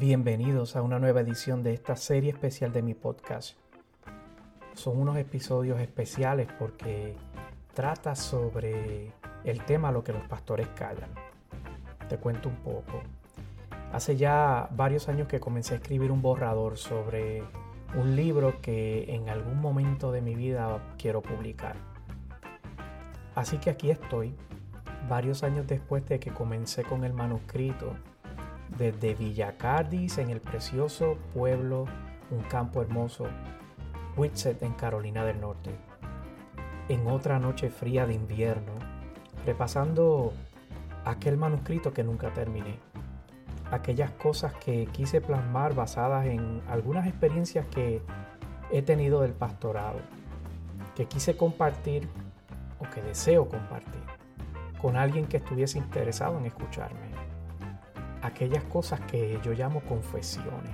Bienvenidos a una nueva edición de esta serie especial de mi podcast. Son unos episodios especiales porque trata sobre el tema lo que los pastores callan. Te cuento un poco. Hace ya varios años que comencé a escribir un borrador sobre un libro que en algún momento de mi vida quiero publicar. Así que aquí estoy, varios años después de que comencé con el manuscrito desde Villa en el precioso pueblo, un campo hermoso, Whitsett en Carolina del Norte. En otra noche fría de invierno, repasando aquel manuscrito que nunca terminé. Aquellas cosas que quise plasmar basadas en algunas experiencias que he tenido del pastorado, que quise compartir o que deseo compartir con alguien que estuviese interesado en escucharme aquellas cosas que yo llamo confesiones.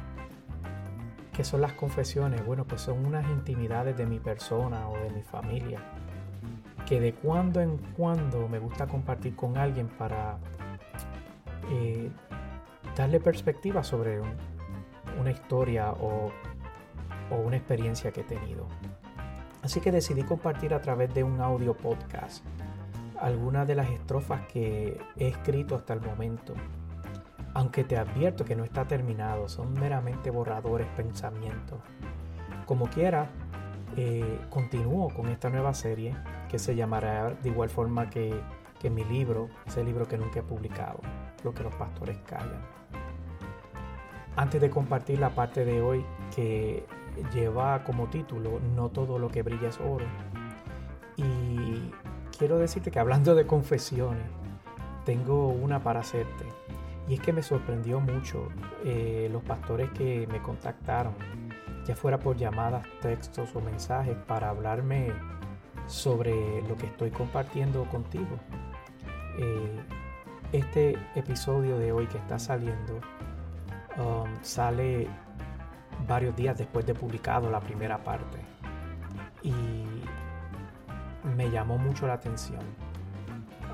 ¿Qué son las confesiones? Bueno, pues son unas intimidades de mi persona o de mi familia que de cuando en cuando me gusta compartir con alguien para eh, darle perspectiva sobre una historia o, o una experiencia que he tenido. Así que decidí compartir a través de un audio podcast algunas de las estrofas que he escrito hasta el momento aunque te advierto que no está terminado, son meramente borradores, pensamientos. Como quiera, eh, continúo con esta nueva serie que se llamará de igual forma que, que mi libro, ese libro que nunca he publicado, Lo que los pastores callan. Antes de compartir la parte de hoy que lleva como título No todo lo que brilla es oro. Y quiero decirte que hablando de confesiones, tengo una para hacerte. Y es que me sorprendió mucho eh, los pastores que me contactaron, ya fuera por llamadas, textos o mensajes, para hablarme sobre lo que estoy compartiendo contigo. Eh, este episodio de hoy que está saliendo um, sale varios días después de publicado la primera parte y me llamó mucho la atención.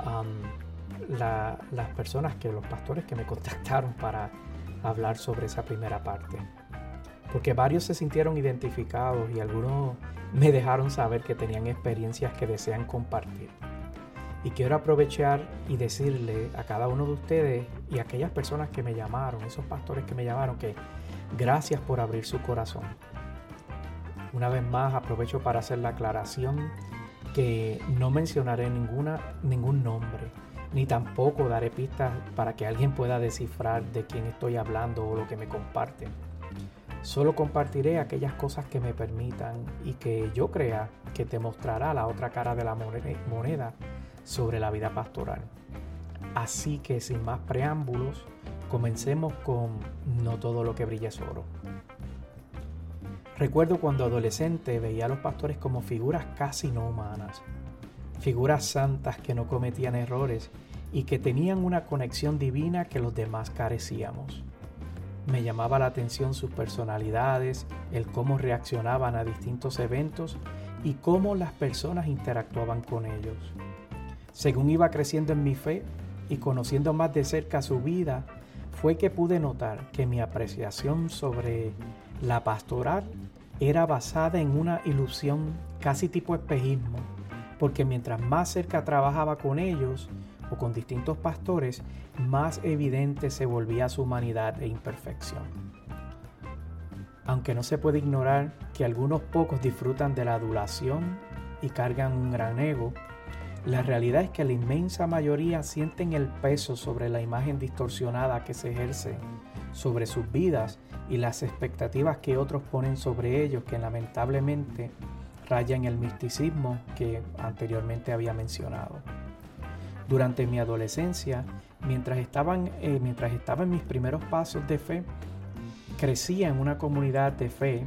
Um, las personas que los pastores que me contactaron para hablar sobre esa primera parte. Porque varios se sintieron identificados y algunos me dejaron saber que tenían experiencias que desean compartir. Y quiero aprovechar y decirle a cada uno de ustedes y a aquellas personas que me llamaron, esos pastores que me llamaron, que gracias por abrir su corazón. Una vez más aprovecho para hacer la aclaración que no mencionaré ninguna, ningún nombre ni tampoco daré pistas para que alguien pueda descifrar de quién estoy hablando o lo que me comparten. Solo compartiré aquellas cosas que me permitan y que yo crea que te mostrará la otra cara de la moneda sobre la vida pastoral. Así que sin más preámbulos, comencemos con No todo lo que brilla es oro. Recuerdo cuando adolescente veía a los pastores como figuras casi no humanas, figuras santas que no cometían errores y que tenían una conexión divina que los demás carecíamos. Me llamaba la atención sus personalidades, el cómo reaccionaban a distintos eventos y cómo las personas interactuaban con ellos. Según iba creciendo en mi fe y conociendo más de cerca su vida, fue que pude notar que mi apreciación sobre la pastoral era basada en una ilusión casi tipo espejismo porque mientras más cerca trabajaba con ellos o con distintos pastores, más evidente se volvía su humanidad e imperfección. Aunque no se puede ignorar que algunos pocos disfrutan de la adulación y cargan un gran ego, la realidad es que la inmensa mayoría sienten el peso sobre la imagen distorsionada que se ejerce sobre sus vidas y las expectativas que otros ponen sobre ellos que lamentablemente raya en el misticismo que anteriormente había mencionado. Durante mi adolescencia, mientras, estaban, eh, mientras estaba en mis primeros pasos de fe, crecía en una comunidad de fe,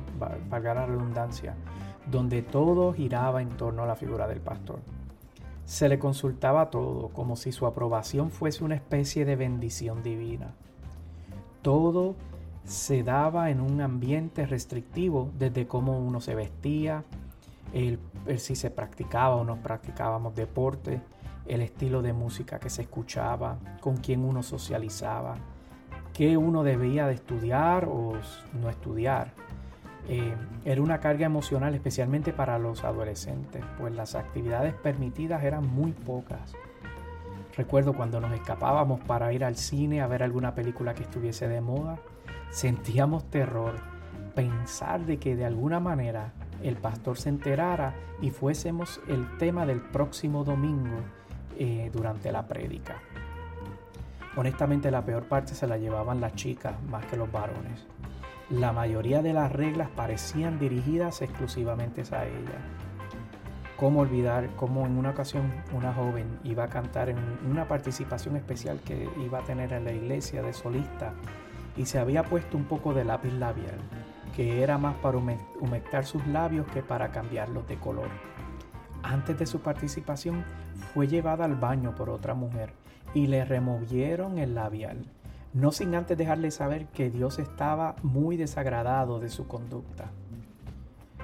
valga la redundancia, donde todo giraba en torno a la figura del pastor. Se le consultaba todo, como si su aprobación fuese una especie de bendición divina. Todo se daba en un ambiente restrictivo, desde cómo uno se vestía, el, si se practicaba o no practicábamos deporte, el estilo de música que se escuchaba, con quién uno socializaba, qué uno debía de estudiar o no estudiar. Eh, era una carga emocional especialmente para los adolescentes, pues las actividades permitidas eran muy pocas. Recuerdo cuando nos escapábamos para ir al cine a ver alguna película que estuviese de moda, sentíamos terror pensar de que de alguna manera el pastor se enterara y fuésemos el tema del próximo domingo eh, durante la prédica. Honestamente la peor parte se la llevaban las chicas más que los varones. La mayoría de las reglas parecían dirigidas exclusivamente a ella. ¿Cómo olvidar cómo en una ocasión una joven iba a cantar en una participación especial que iba a tener en la iglesia de solista y se había puesto un poco de lápiz labial, que era más para humectar sus labios que para cambiarlos de color? Antes de su participación fue llevada al baño por otra mujer y le removieron el labial no sin antes dejarle saber que Dios estaba muy desagradado de su conducta.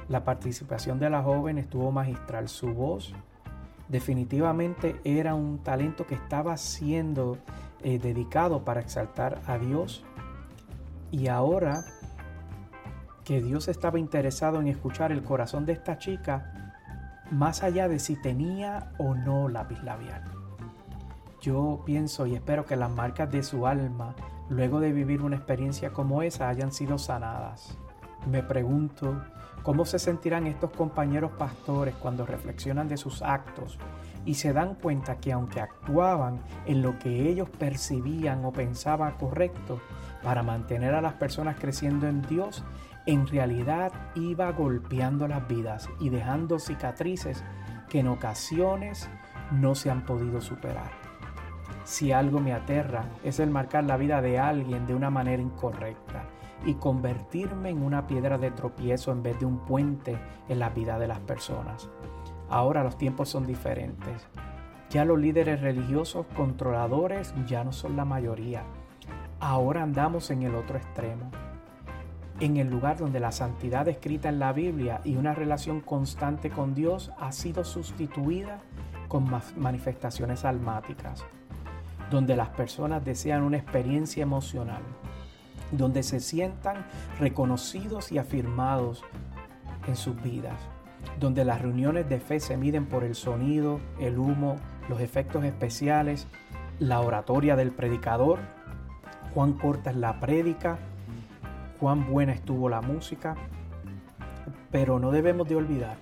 La participación de la joven estuvo magistral. Su voz definitivamente era un talento que estaba siendo eh, dedicado para exaltar a Dios. Y ahora que Dios estaba interesado en escuchar el corazón de esta chica, más allá de si tenía o no lápiz labial. Yo pienso y espero que las marcas de su alma, luego de vivir una experiencia como esa, hayan sido sanadas. Me pregunto cómo se sentirán estos compañeros pastores cuando reflexionan de sus actos y se dan cuenta que aunque actuaban en lo que ellos percibían o pensaban correcto para mantener a las personas creciendo en Dios, en realidad iba golpeando las vidas y dejando cicatrices que en ocasiones no se han podido superar. Si algo me aterra es el marcar la vida de alguien de una manera incorrecta y convertirme en una piedra de tropiezo en vez de un puente en la vida de las personas. Ahora los tiempos son diferentes. Ya los líderes religiosos controladores ya no son la mayoría. Ahora andamos en el otro extremo. En el lugar donde la santidad escrita en la Biblia y una relación constante con Dios ha sido sustituida con manifestaciones almáticas donde las personas desean una experiencia emocional, donde se sientan reconocidos y afirmados en sus vidas, donde las reuniones de fe se miden por el sonido, el humo, los efectos especiales, la oratoria del predicador, cuán corta es la prédica, cuán buena estuvo la música, pero no debemos de olvidar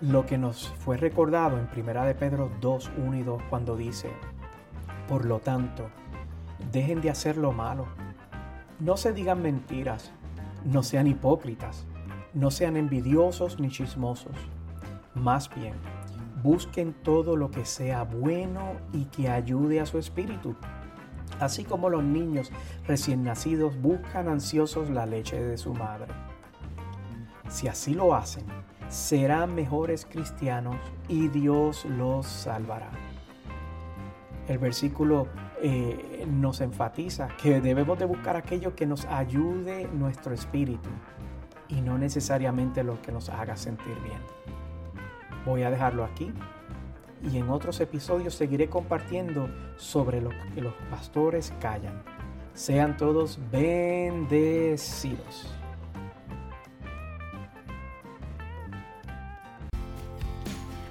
lo que nos fue recordado en 1 de Pedro 2, 1 y 2 cuando dice, por lo tanto, dejen de hacer lo malo. No se digan mentiras, no sean hipócritas, no sean envidiosos ni chismosos. Más bien, busquen todo lo que sea bueno y que ayude a su espíritu. Así como los niños recién nacidos buscan ansiosos la leche de su madre. Si así lo hacen, serán mejores cristianos y Dios los salvará el versículo eh, nos enfatiza que debemos de buscar aquello que nos ayude nuestro espíritu y no necesariamente lo que nos haga sentir bien. Voy a dejarlo aquí y en otros episodios seguiré compartiendo sobre lo que los pastores callan. Sean todos bendecidos.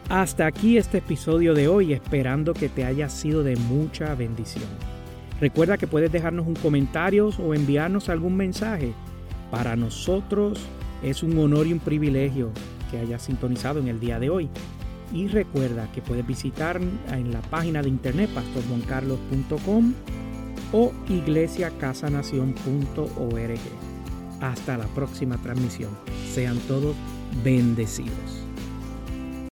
Hasta aquí este episodio de hoy, esperando que te haya sido de mucha bendición. Recuerda que puedes dejarnos un comentario o enviarnos algún mensaje. Para nosotros es un honor y un privilegio que hayas sintonizado en el día de hoy. Y recuerda que puedes visitar en la página de internet pastorjuancarlos.com o iglesiacasanación.org. Hasta la próxima transmisión. Sean todos bendecidos.